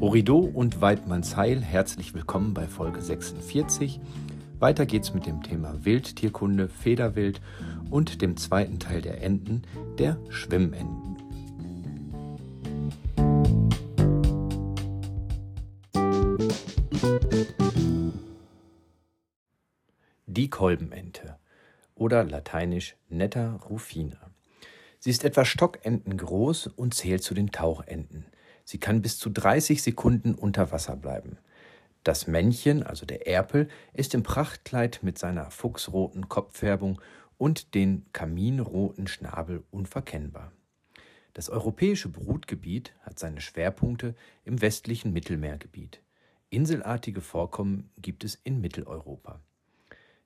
Horido und Weidmannsheil, herzlich willkommen bei Folge 46. Weiter geht's mit dem Thema Wildtierkunde, Federwild und dem zweiten Teil der Enten, der Schwimmenten. Die Kolbenente oder lateinisch Netta rufina. Sie ist etwa Stockenten groß und zählt zu den Tauchenten. Sie kann bis zu 30 Sekunden unter Wasser bleiben. Das Männchen, also der Erpel, ist im Prachtkleid mit seiner fuchsroten Kopffärbung und den kaminroten Schnabel unverkennbar. Das europäische Brutgebiet hat seine Schwerpunkte im westlichen Mittelmeergebiet. Inselartige Vorkommen gibt es in Mitteleuropa.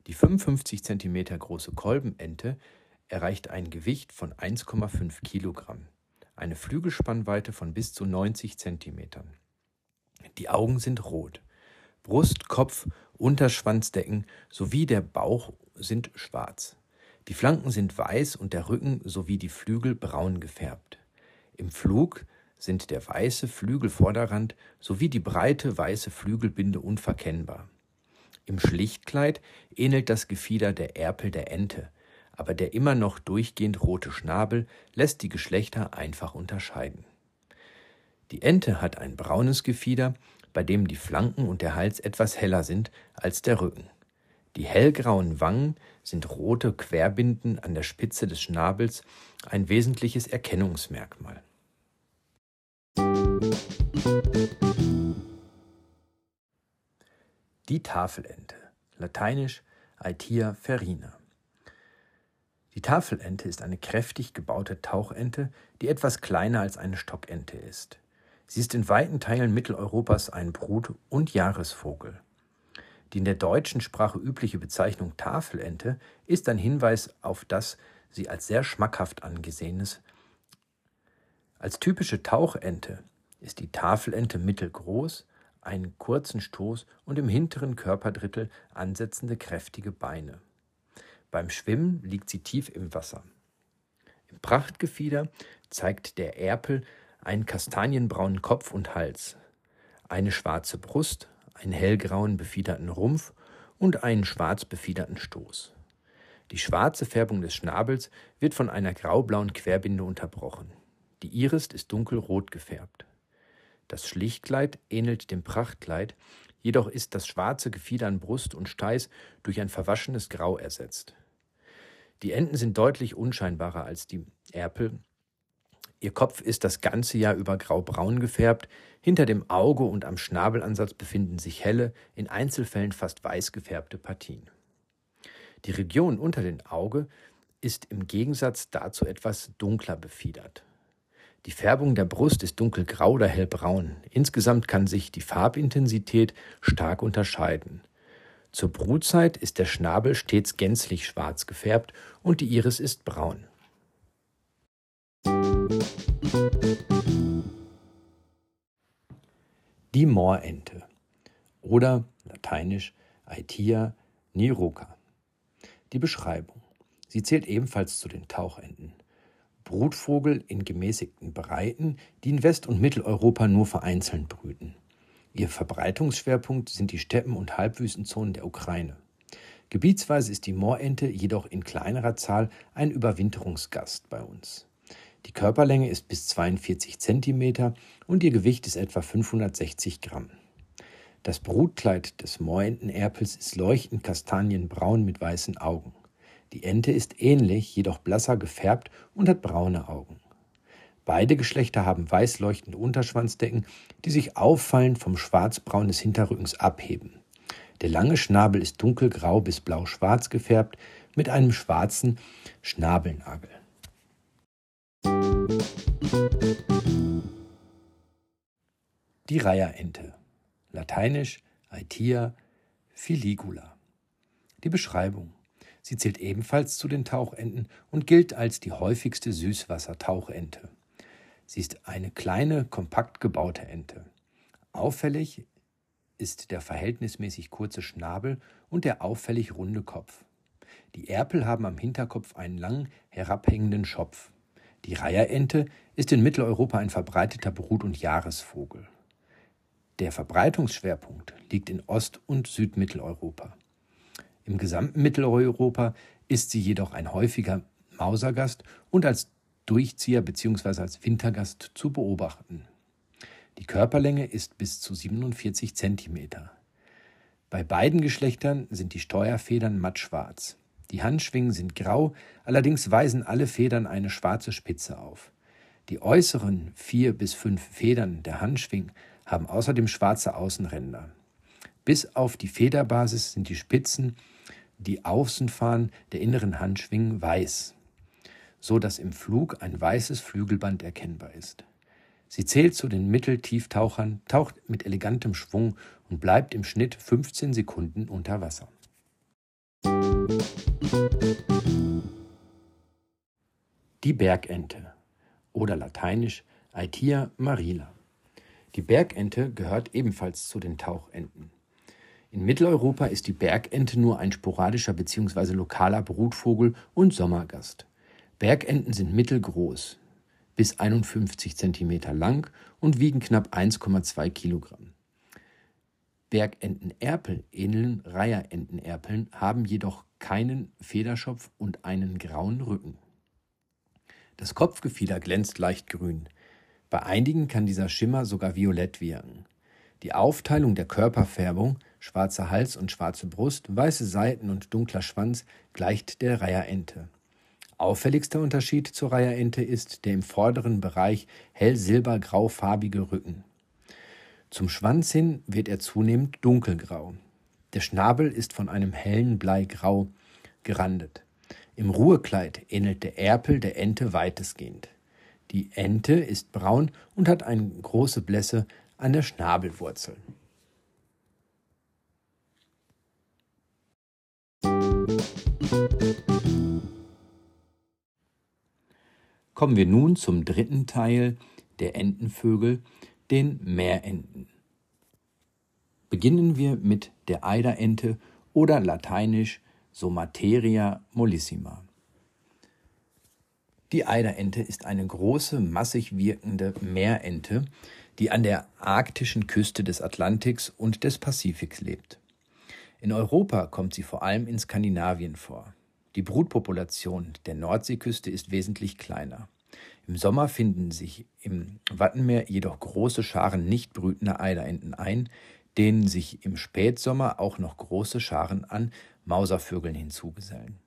Die 55 cm große Kolbenente erreicht ein Gewicht von 1,5 Kilogramm eine Flügelspannweite von bis zu 90 Zentimetern. Die Augen sind rot. Brust, Kopf, Unterschwanzdecken sowie der Bauch sind schwarz. Die Flanken sind weiß und der Rücken sowie die Flügel braun gefärbt. Im Flug sind der weiße Flügelvorderrand sowie die breite weiße Flügelbinde unverkennbar. Im Schlichtkleid ähnelt das Gefieder der Erpel der Ente, aber der immer noch durchgehend rote Schnabel lässt die Geschlechter einfach unterscheiden. Die Ente hat ein braunes Gefieder, bei dem die Flanken und der Hals etwas heller sind als der Rücken. Die hellgrauen Wangen sind rote Querbinden an der Spitze des Schnabels, ein wesentliches Erkennungsmerkmal. Die Tafelente, lateinisch Aitia ferina. Die Tafelente ist eine kräftig gebaute Tauchente, die etwas kleiner als eine Stockente ist. Sie ist in weiten Teilen Mitteleuropas ein Brut- und Jahresvogel. Die in der deutschen Sprache übliche Bezeichnung Tafelente ist ein Hinweis auf das sie als sehr schmackhaft angesehenes. Als typische Tauchente ist die Tafelente mittelgroß, einen kurzen Stoß und im hinteren Körperdrittel ansetzende kräftige Beine. Beim Schwimmen liegt sie tief im Wasser. Im Prachtgefieder zeigt der Erpel einen kastanienbraunen Kopf und Hals, eine schwarze Brust, einen hellgrauen befiederten Rumpf und einen schwarz befiederten Stoß. Die schwarze Färbung des Schnabels wird von einer graublauen Querbinde unterbrochen. Die Iris ist dunkelrot gefärbt. Das Schlichtkleid ähnelt dem Prachtkleid, jedoch ist das schwarze Gefieder an Brust und Steiß durch ein verwaschenes Grau ersetzt. Die Enten sind deutlich unscheinbarer als die Erpel. Ihr Kopf ist das ganze Jahr über graubraun gefärbt, hinter dem Auge und am Schnabelansatz befinden sich helle, in Einzelfällen fast weiß gefärbte Partien. Die Region unter dem Auge ist im Gegensatz dazu etwas dunkler befiedert. Die Färbung der Brust ist dunkelgrau oder hellbraun. Insgesamt kann sich die Farbintensität stark unterscheiden. Zur Brutzeit ist der Schnabel stets gänzlich schwarz gefärbt und die Iris ist braun. Die Moorente oder lateinisch Aitia niroca. Die Beschreibung. Sie zählt ebenfalls zu den Tauchenten. Brutvogel in gemäßigten Breiten, die in West- und Mitteleuropa nur vereinzelt brüten. Ihr Verbreitungsschwerpunkt sind die Steppen- und Halbwüstenzonen der Ukraine. Gebietsweise ist die Moorente jedoch in kleinerer Zahl ein Überwinterungsgast bei uns. Die Körperlänge ist bis 42 cm und ihr Gewicht ist etwa 560 Gramm. Das Brutkleid des Moorentenerpels ist leuchtend kastanienbraun mit weißen Augen. Die Ente ist ähnlich, jedoch blasser gefärbt und hat braune Augen. Beide Geschlechter haben weiß leuchtende Unterschwanzdecken, die sich auffallend vom Schwarzbraun des Hinterrückens abheben. Der lange Schnabel ist dunkelgrau bis blau-schwarz gefärbt mit einem schwarzen Schnabelnagel. Die Reiherente, lateinisch Aitia filigula. Die Beschreibung. Sie zählt ebenfalls zu den Tauchenten und gilt als die häufigste Süßwassertauchente. Sie ist eine kleine, kompakt gebaute Ente. Auffällig ist der verhältnismäßig kurze Schnabel und der auffällig runde Kopf. Die Erpel haben am Hinterkopf einen langen, herabhängenden Schopf. Die Reiherente ist in Mitteleuropa ein verbreiteter Brut- und Jahresvogel. Der Verbreitungsschwerpunkt liegt in Ost- und Südmitteleuropa. Im gesamten Mitteleuropa ist sie jedoch ein häufiger Mausergast und als Durchzieher bzw. als Wintergast zu beobachten. Die Körperlänge ist bis zu 47 cm. Bei beiden Geschlechtern sind die Steuerfedern mattschwarz. Die Handschwingen sind grau, allerdings weisen alle Federn eine schwarze Spitze auf. Die äußeren vier bis fünf Federn der Handschwingen haben außerdem schwarze Außenränder. Bis auf die Federbasis sind die Spitzen, die Außenfahnen der inneren Handschwingen weiß, so dass im Flug ein weißes Flügelband erkennbar ist. Sie zählt zu den Mitteltieftauchern, taucht mit elegantem Schwung und bleibt im Schnitt 15 Sekunden unter Wasser. Die Bergente oder lateinisch Aetia marina. Die Bergente gehört ebenfalls zu den Tauchenten. In Mitteleuropa ist die Bergente nur ein sporadischer bzw. lokaler Brutvogel und Sommergast. Bergenten sind mittelgroß, bis 51 cm lang und wiegen knapp 1,2 Kilogramm. Bergentenerpel ähneln Reiherentenerpeln, haben jedoch keinen Federschopf und einen grauen Rücken. Das Kopfgefieder glänzt leicht grün. Bei einigen kann dieser Schimmer sogar violett wirken. Die Aufteilung der Körperfärbung, schwarzer Hals und schwarze Brust, weiße Seiten und dunkler Schwanz, gleicht der Reiherente. Auffälligster Unterschied zur Reiherente ist der im vorderen Bereich hell silbergraufarbige Rücken. Zum Schwanz hin wird er zunehmend dunkelgrau. Der Schnabel ist von einem hellen Bleigrau gerandet. Im Ruhekleid ähnelt der Erpel der Ente weitestgehend. Die Ente ist braun und hat eine große Blässe an der Schnabelwurzel. Kommen wir nun zum dritten Teil der Entenvögel, den Meerenten. Beginnen wir mit der Eiderente oder lateinisch Somateria mollissima. Die Eiderente ist eine große, massig wirkende Meerente, die an der arktischen Küste des Atlantiks und des Pazifiks lebt. In Europa kommt sie vor allem in Skandinavien vor. Die Brutpopulation der Nordseeküste ist wesentlich kleiner. Im Sommer finden sich im Wattenmeer jedoch große Scharen nicht brütender Eiderenten ein, denen sich im Spätsommer auch noch große Scharen an Mauservögeln hinzugesellen.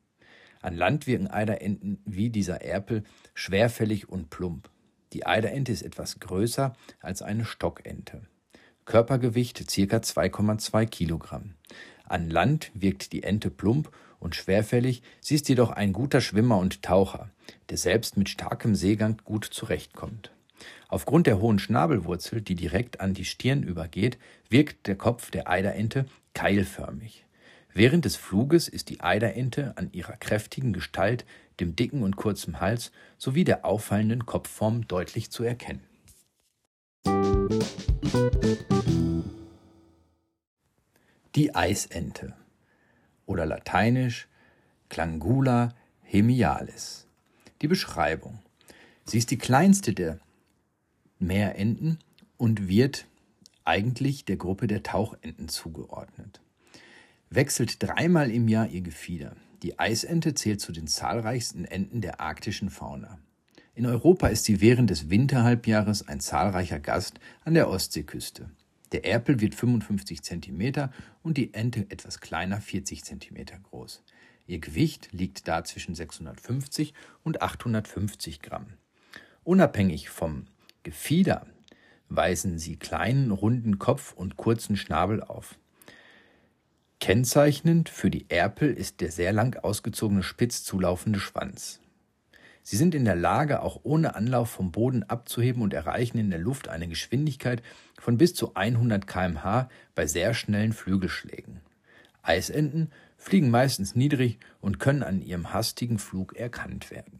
An Land wirken Eiderenten wie dieser Erpel schwerfällig und plump. Die Eiderente ist etwas größer als eine Stockente. Körpergewicht ca. 2,2 Kilogramm. An Land wirkt die Ente plump und schwerfällig, sie ist jedoch ein guter Schwimmer und Taucher, der selbst mit starkem Seegang gut zurechtkommt. Aufgrund der hohen Schnabelwurzel, die direkt an die Stirn übergeht, wirkt der Kopf der Eiderente keilförmig. Während des Fluges ist die Eiderente an ihrer kräftigen Gestalt, dem dicken und kurzen Hals sowie der auffallenden Kopfform deutlich zu erkennen. Die Eisente oder lateinisch Clangula hemialis. Die Beschreibung. Sie ist die kleinste der Meerenten und wird eigentlich der Gruppe der Tauchenten zugeordnet wechselt dreimal im Jahr ihr Gefieder. Die Eisente zählt zu den zahlreichsten Enten der arktischen Fauna. In Europa ist sie während des Winterhalbjahres ein zahlreicher Gast an der Ostseeküste. Der Erpel wird 55 cm und die Ente etwas kleiner 40 cm groß. Ihr Gewicht liegt da zwischen 650 und 850 Gramm. Unabhängig vom Gefieder weisen sie kleinen, runden Kopf und kurzen Schnabel auf. Kennzeichnend für die Erpel ist der sehr lang ausgezogene spitz zulaufende Schwanz. Sie sind in der Lage, auch ohne Anlauf vom Boden abzuheben und erreichen in der Luft eine Geschwindigkeit von bis zu 100 km/h bei sehr schnellen Flügelschlägen. Eisenten fliegen meistens niedrig und können an ihrem hastigen Flug erkannt werden.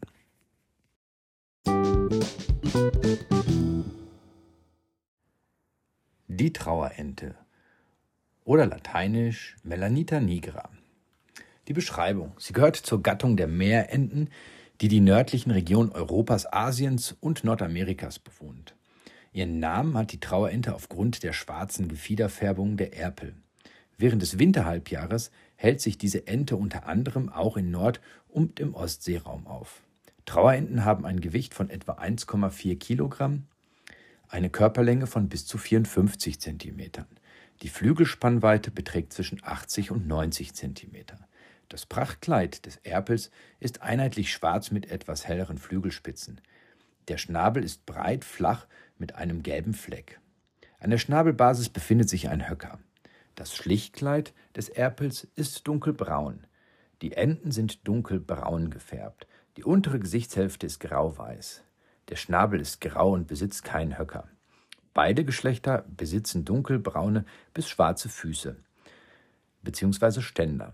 Die Trauerente oder lateinisch Melanita nigra. Die Beschreibung. Sie gehört zur Gattung der Meerenten, die die nördlichen Regionen Europas, Asiens und Nordamerikas bewohnt. Ihren Namen hat die Trauerente aufgrund der schwarzen Gefiederfärbung der Erpel. Während des Winterhalbjahres hält sich diese Ente unter anderem auch in Nord- und im Ostseeraum auf. Trauerenten haben ein Gewicht von etwa 1,4 Kilogramm, eine Körperlänge von bis zu 54 Zentimetern. Die Flügelspannweite beträgt zwischen 80 und 90 Zentimeter. Das Prachtkleid des Erpels ist einheitlich schwarz mit etwas helleren Flügelspitzen. Der Schnabel ist breit, flach mit einem gelben Fleck. An der Schnabelbasis befindet sich ein Höcker. Das Schlichtkleid des Erpels ist dunkelbraun. Die Enden sind dunkelbraun gefärbt. Die untere Gesichtshälfte ist grauweiß. Der Schnabel ist grau und besitzt keinen Höcker. Beide Geschlechter besitzen dunkelbraune bis schwarze Füße bzw. Ständer.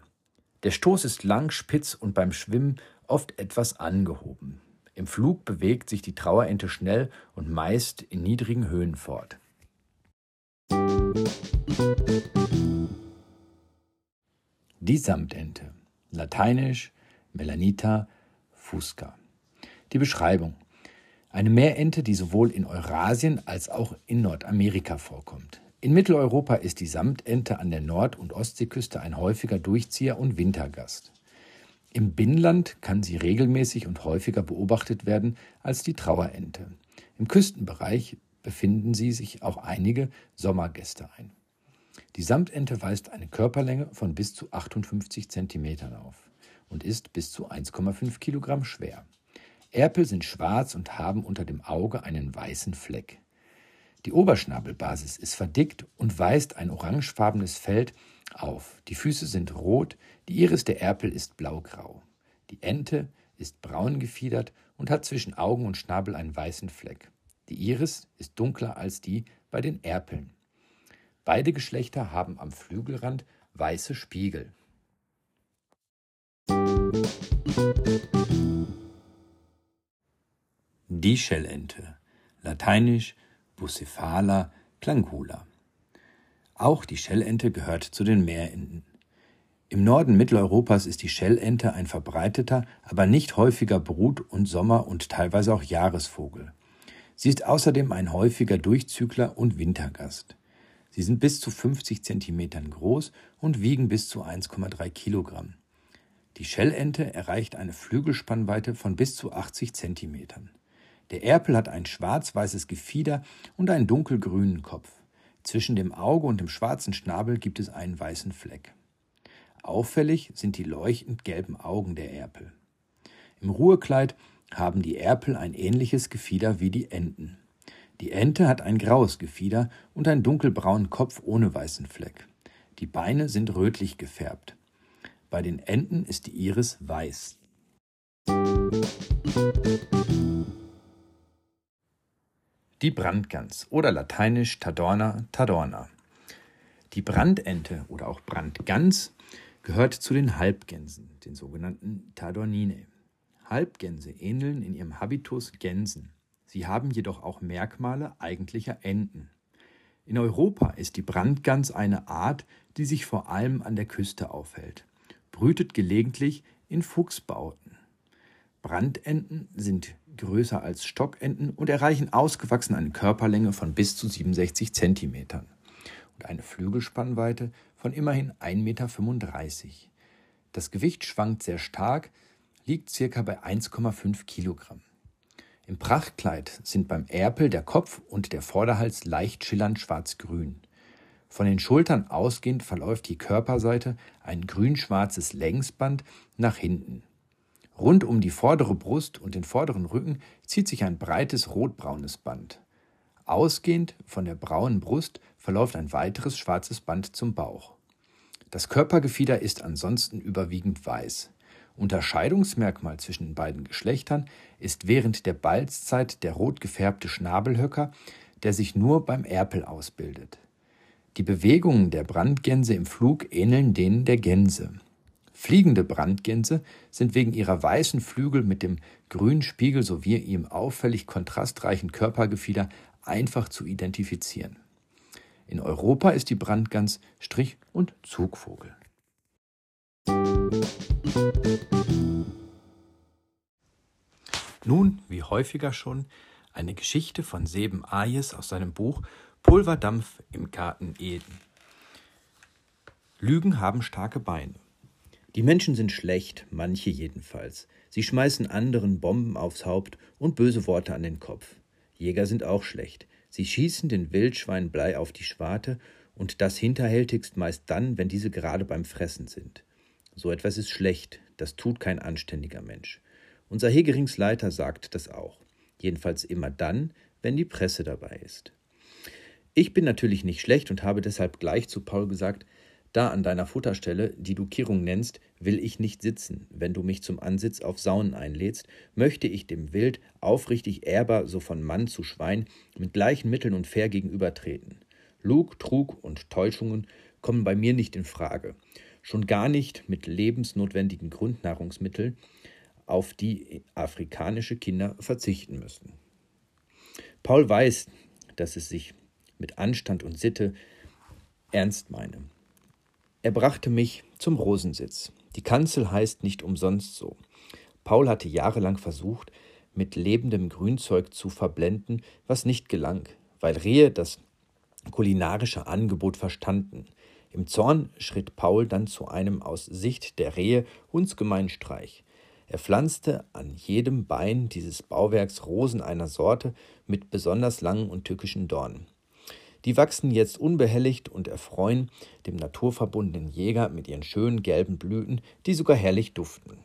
Der Stoß ist lang, spitz und beim Schwimmen oft etwas angehoben. Im Flug bewegt sich die Trauerente schnell und meist in niedrigen Höhen fort. Die Samtente, lateinisch Melanita fusca. Die Beschreibung. Eine Meerente, die sowohl in Eurasien als auch in Nordamerika vorkommt. In Mitteleuropa ist die Samtente an der Nord- und Ostseeküste ein häufiger Durchzieher und Wintergast. Im Binnenland kann sie regelmäßig und häufiger beobachtet werden als die Trauerente. Im Küstenbereich befinden sie sich auch einige Sommergäste ein. Die Samtente weist eine Körperlänge von bis zu 58 cm auf und ist bis zu 1,5 Kilogramm schwer. Erpel sind schwarz und haben unter dem Auge einen weißen Fleck. Die Oberschnabelbasis ist verdickt und weist ein orangefarbenes Feld auf. Die Füße sind rot, die Iris der Erpel ist blaugrau. Die Ente ist braun gefiedert und hat zwischen Augen und Schnabel einen weißen Fleck. Die Iris ist dunkler als die bei den Erpeln. Beide Geschlechter haben am Flügelrand weiße Spiegel. Die Schellente, lateinisch Bucephala clangula. Auch die Schellente gehört zu den Meerenten. Im Norden Mitteleuropas ist die Schellente ein verbreiteter, aber nicht häufiger Brut- und Sommer- und teilweise auch Jahresvogel. Sie ist außerdem ein häufiger Durchzügler und Wintergast. Sie sind bis zu 50 Zentimetern groß und wiegen bis zu 1,3 Kilogramm. Die Schellente erreicht eine Flügelspannweite von bis zu 80 Zentimetern. Der Erpel hat ein schwarz-weißes Gefieder und einen dunkelgrünen Kopf. Zwischen dem Auge und dem schwarzen Schnabel gibt es einen weißen Fleck. Auffällig sind die leuchtend gelben Augen der Erpel. Im Ruhekleid haben die Erpel ein ähnliches Gefieder wie die Enten. Die Ente hat ein graues Gefieder und einen dunkelbraunen Kopf ohne weißen Fleck. Die Beine sind rötlich gefärbt. Bei den Enten ist die Iris weiß. Die Brandgans oder lateinisch Tadorna tadorna. Die Brandente oder auch Brandgans gehört zu den Halbgänsen, den sogenannten Tadorninae. Halbgänse ähneln in ihrem Habitus Gänsen. Sie haben jedoch auch Merkmale eigentlicher Enten. In Europa ist die Brandgans eine Art, die sich vor allem an der Küste aufhält, brütet gelegentlich in Fuchsbauten. Brandenten sind größer als Stockenten und erreichen ausgewachsen eine Körperlänge von bis zu 67 Zentimetern und eine Flügelspannweite von immerhin 1,35 Meter. Das Gewicht schwankt sehr stark, liegt circa bei 1,5 Kilogramm. Im Prachtkleid sind beim Erpel der Kopf und der Vorderhals leicht schillernd schwarz-grün. Von den Schultern ausgehend verläuft die Körperseite ein grün-schwarzes Längsband nach hinten. Rund um die vordere Brust und den vorderen Rücken zieht sich ein breites rotbraunes Band. Ausgehend von der braunen Brust verläuft ein weiteres schwarzes Band zum Bauch. Das Körpergefieder ist ansonsten überwiegend weiß. Unterscheidungsmerkmal zwischen den beiden Geschlechtern ist während der Balzzeit der rot gefärbte Schnabelhöcker, der sich nur beim Erpel ausbildet. Die Bewegungen der Brandgänse im Flug ähneln denen der Gänse. Fliegende Brandgänse sind wegen ihrer weißen Flügel mit dem grünen Spiegel sowie ihrem auffällig kontrastreichen Körpergefieder einfach zu identifizieren. In Europa ist die Brandgans Strich- und Zugvogel. Nun, wie häufiger schon, Eine Geschichte von Seben Ayes aus seinem Buch Pulverdampf im Garten Eden. Lügen haben starke Beine. Die Menschen sind schlecht, manche jedenfalls. Sie schmeißen anderen Bomben aufs Haupt und böse Worte an den Kopf. Jäger sind auch schlecht. Sie schießen den Wildschwein Blei auf die Schwarte und das hinterhältigst meist dann, wenn diese gerade beim Fressen sind. So etwas ist schlecht, das tut kein anständiger Mensch. Unser Hegeringsleiter sagt das auch. Jedenfalls immer dann, wenn die Presse dabei ist. Ich bin natürlich nicht schlecht und habe deshalb gleich zu Paul gesagt, da an deiner Futterstelle, die du Kirrung nennst, will ich nicht sitzen. Wenn du mich zum Ansitz auf Saunen einlädst, möchte ich dem Wild aufrichtig ehrbar, so von Mann zu Schwein, mit gleichen Mitteln und fair gegenübertreten. Lug, Trug und Täuschungen kommen bei mir nicht in Frage. Schon gar nicht mit lebensnotwendigen Grundnahrungsmitteln, auf die afrikanische Kinder verzichten müssen. Paul weiß, dass es sich mit Anstand und Sitte ernst meine. Er brachte mich zum Rosensitz. Die Kanzel heißt nicht umsonst so. Paul hatte jahrelang versucht, mit lebendem Grünzeug zu verblenden, was nicht gelang, weil Rehe das kulinarische Angebot verstanden. Im Zorn schritt Paul dann zu einem aus Sicht der Rehe hundsgemeinen Streich. Er pflanzte an jedem Bein dieses Bauwerks Rosen einer Sorte mit besonders langen und tückischen Dornen. Die wachsen jetzt unbehelligt und erfreuen dem naturverbundenen Jäger mit ihren schönen gelben Blüten, die sogar herrlich duften.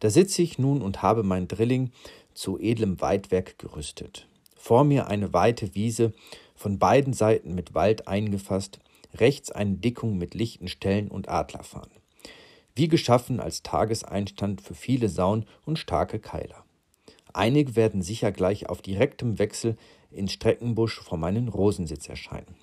Da sitze ich nun und habe mein Drilling zu edlem Weidwerk gerüstet. Vor mir eine weite Wiese, von beiden Seiten mit Wald eingefasst, rechts eine Dickung mit lichten Stellen und Adlerfahnen. Wie geschaffen als Tageseinstand für viele Sauen und starke Keiler. Einige werden sicher gleich auf direktem Wechsel in Streckenbusch vor meinen Rosensitz erscheinen.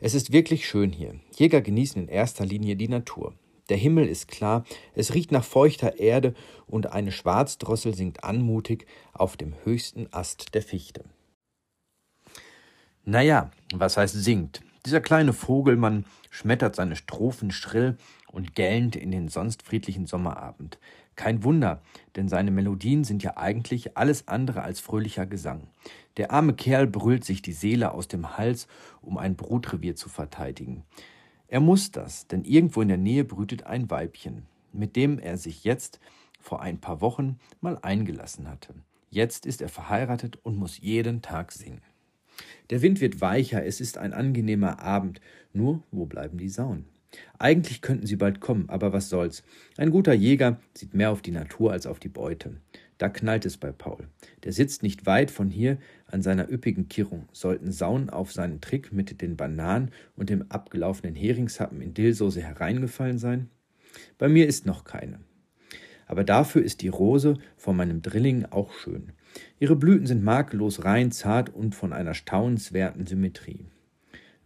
Es ist wirklich schön hier. Jäger genießen in erster Linie die Natur. Der Himmel ist klar, es riecht nach feuchter Erde und eine Schwarzdrossel singt anmutig auf dem höchsten Ast der Fichte. Naja, was heißt singt? Dieser kleine Vogelmann schmettert seine Strophen schrill und gellend in den sonst friedlichen Sommerabend. Kein Wunder, denn seine Melodien sind ja eigentlich alles andere als fröhlicher Gesang. Der arme Kerl brüllt sich die Seele aus dem Hals, um ein Brutrevier zu verteidigen. Er muss das, denn irgendwo in der Nähe brütet ein Weibchen, mit dem er sich jetzt vor ein paar Wochen mal eingelassen hatte. Jetzt ist er verheiratet und muss jeden Tag singen. Der Wind wird weicher, es ist ein angenehmer Abend. Nur, wo bleiben die Sauen? Eigentlich könnten sie bald kommen, aber was soll's. Ein guter Jäger sieht mehr auf die Natur als auf die Beute. Da knallt es bei Paul. Der sitzt nicht weit von hier an seiner üppigen Kirrung. Sollten Sauen auf seinen Trick mit den Bananen und dem abgelaufenen Heringshappen in Dillsoße hereingefallen sein? Bei mir ist noch keine. Aber dafür ist die Rose vor meinem Drilling auch schön. Ihre Blüten sind makellos rein, zart und von einer staunenswerten Symmetrie.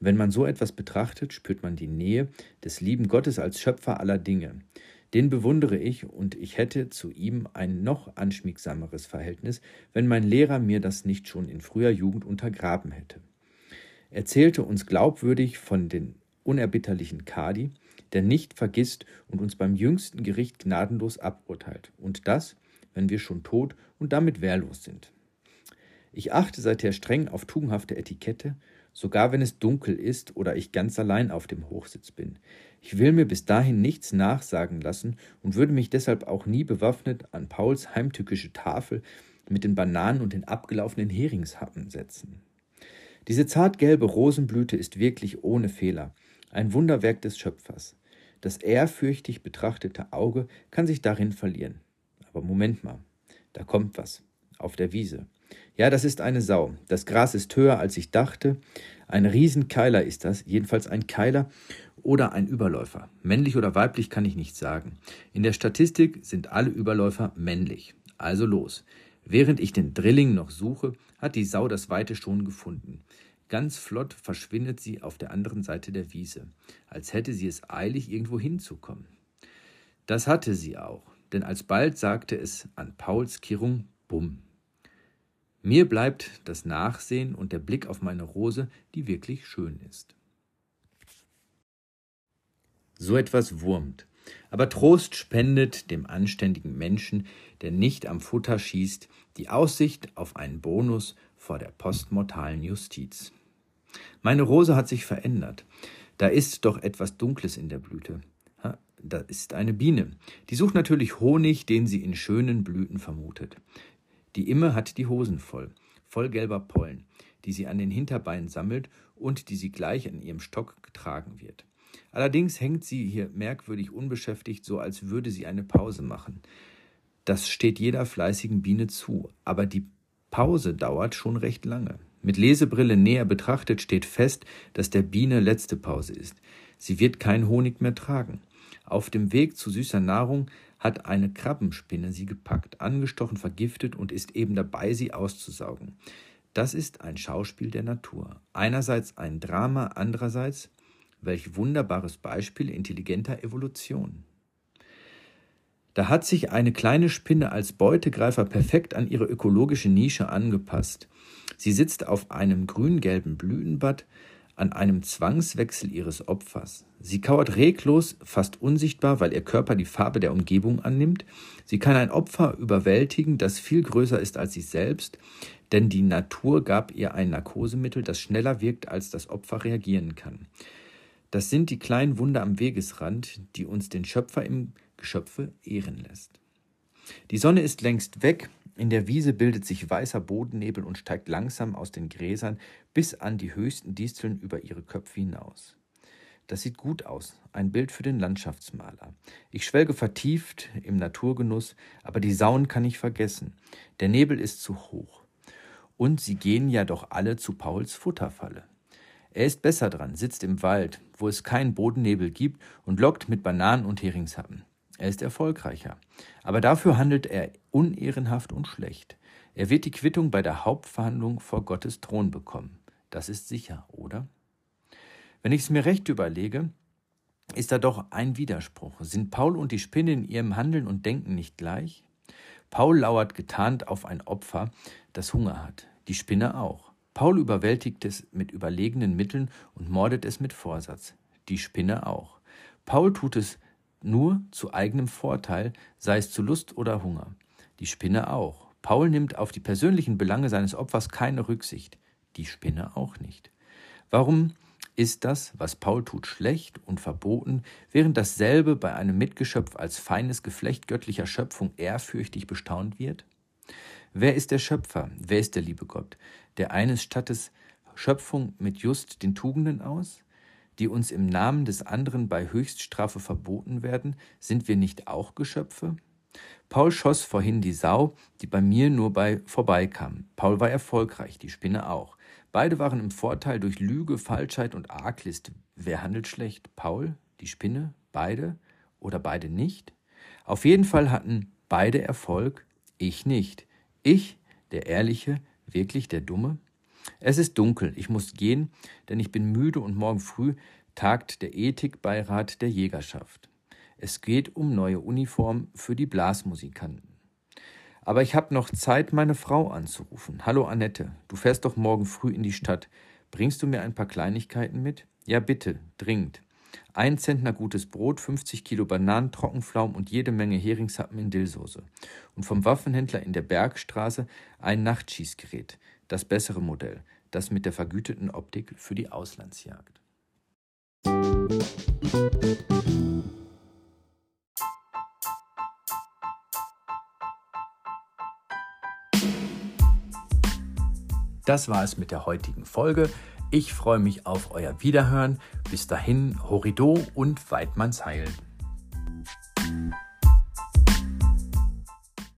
Wenn man so etwas betrachtet, spürt man die Nähe des lieben Gottes als Schöpfer aller Dinge. Den bewundere ich und ich hätte zu ihm ein noch anschmiegsameres Verhältnis, wenn mein Lehrer mir das nicht schon in früher Jugend untergraben hätte. Er zählte uns glaubwürdig von den unerbitterlichen Kadi, der nicht vergisst und uns beim jüngsten Gericht gnadenlos aburteilt. Und das, wenn wir schon tot und damit wehrlos sind. Ich achte seither streng auf tugendhafte Etikette, sogar wenn es dunkel ist oder ich ganz allein auf dem Hochsitz bin. Ich will mir bis dahin nichts nachsagen lassen und würde mich deshalb auch nie bewaffnet an Pauls heimtückische Tafel mit den Bananen und den abgelaufenen Heringshappen setzen. Diese zartgelbe Rosenblüte ist wirklich ohne Fehler, ein Wunderwerk des Schöpfers. Das ehrfürchtig betrachtete Auge kann sich darin verlieren. Aber Moment mal, da kommt was. Auf der Wiese. Ja, das ist eine Sau. Das Gras ist höher, als ich dachte. Ein Riesenkeiler ist das, jedenfalls ein Keiler oder ein Überläufer. Männlich oder weiblich kann ich nicht sagen. In der Statistik sind alle Überläufer männlich. Also los. Während ich den Drilling noch suche, hat die Sau das Weite schon gefunden. Ganz flott verschwindet sie auf der anderen Seite der Wiese, als hätte sie es eilig, irgendwo hinzukommen. Das hatte sie auch, denn alsbald sagte es an Pauls Kirrung Bumm. Mir bleibt das Nachsehen und der Blick auf meine Rose, die wirklich schön ist. So etwas wurmt. Aber Trost spendet dem anständigen Menschen, der nicht am Futter schießt, die Aussicht auf einen Bonus vor der postmortalen Justiz. Meine Rose hat sich verändert. Da ist doch etwas Dunkles in der Blüte. Da ist eine Biene. Die sucht natürlich Honig, den sie in schönen Blüten vermutet. Die Imme hat die Hosen voll, voll gelber Pollen, die sie an den Hinterbeinen sammelt und die sie gleich an ihrem Stock getragen wird. Allerdings hängt sie hier merkwürdig unbeschäftigt, so als würde sie eine Pause machen. Das steht jeder fleißigen Biene zu, aber die Pause dauert schon recht lange. Mit Lesebrille näher betrachtet steht fest, dass der Biene letzte Pause ist. Sie wird kein Honig mehr tragen. Auf dem Weg zu süßer Nahrung hat eine Krabbenspinne sie gepackt, angestochen, vergiftet und ist eben dabei, sie auszusaugen. Das ist ein Schauspiel der Natur. Einerseits ein Drama, andererseits welch wunderbares Beispiel intelligenter Evolution. Da hat sich eine kleine Spinne als Beutegreifer perfekt an ihre ökologische Nische angepasst. Sie sitzt auf einem grün-gelben Blütenbad an einem Zwangswechsel ihres Opfers. Sie kauert reglos, fast unsichtbar, weil ihr Körper die Farbe der Umgebung annimmt. Sie kann ein Opfer überwältigen, das viel größer ist als sie selbst, denn die Natur gab ihr ein Narkosemittel, das schneller wirkt, als das Opfer reagieren kann. Das sind die kleinen Wunder am Wegesrand, die uns den Schöpfer im Geschöpfe ehren lässt. Die Sonne ist längst weg, in der Wiese bildet sich weißer Bodennebel und steigt langsam aus den Gräsern bis an die höchsten Disteln über ihre Köpfe hinaus. Das sieht gut aus, ein Bild für den Landschaftsmaler. Ich schwelge vertieft im Naturgenuss, aber die Sauen kann ich vergessen. Der Nebel ist zu hoch. Und sie gehen ja doch alle zu Pauls Futterfalle. Er ist besser dran, sitzt im Wald, wo es keinen Bodennebel gibt und lockt mit Bananen und Heringshappen. Er ist erfolgreicher. Aber dafür handelt er unehrenhaft und schlecht. Er wird die Quittung bei der Hauptverhandlung vor Gottes Thron bekommen. Das ist sicher, oder? Wenn ich es mir recht überlege, ist da doch ein Widerspruch. Sind Paul und die Spinne in ihrem Handeln und Denken nicht gleich? Paul lauert getarnt auf ein Opfer, das Hunger hat. Die Spinne auch. Paul überwältigt es mit überlegenen Mitteln und mordet es mit Vorsatz. Die Spinne auch. Paul tut es nur zu eigenem Vorteil, sei es zu Lust oder Hunger. Die Spinne auch. Paul nimmt auf die persönlichen Belange seines Opfers keine Rücksicht. Die Spinne auch nicht. Warum ist das, was Paul tut, schlecht und verboten, während dasselbe bei einem Mitgeschöpf als feines Geflecht göttlicher Schöpfung ehrfürchtig bestaunt wird? Wer ist der Schöpfer? Wer ist der liebe Gott? Der eines Stattes Schöpfung mit just den Tugenden aus, die uns im Namen des anderen bei Höchststrafe verboten werden, sind wir nicht auch Geschöpfe? Paul schoss vorhin die Sau, die bei mir nur bei vorbeikam. Paul war erfolgreich, die Spinne auch. Beide waren im Vorteil durch Lüge, Falschheit und Arglist. Wer handelt schlecht? Paul, die Spinne, beide oder beide nicht? Auf jeden Fall hatten beide Erfolg, ich nicht. Ich, der Ehrliche, wirklich der Dumme? Es ist dunkel, ich muss gehen, denn ich bin müde und morgen früh tagt der Ethikbeirat der Jägerschaft. Es geht um neue Uniformen für die Blasmusikanten. Aber ich habe noch Zeit, meine Frau anzurufen. Hallo Annette, du fährst doch morgen früh in die Stadt. Bringst du mir ein paar Kleinigkeiten mit? Ja, bitte, dringend. Ein Zentner gutes Brot, 50 Kilo Bananen, Trockenpflaumen und jede Menge Heringshappen in Dillsoße. Und vom Waffenhändler in der Bergstraße ein Nachtschießgerät, das bessere Modell, das mit der vergüteten Optik für die Auslandsjagd. Das war es mit der heutigen Folge. Ich freue mich auf euer Wiederhören. Bis dahin, Horido und Weidmanns Heil.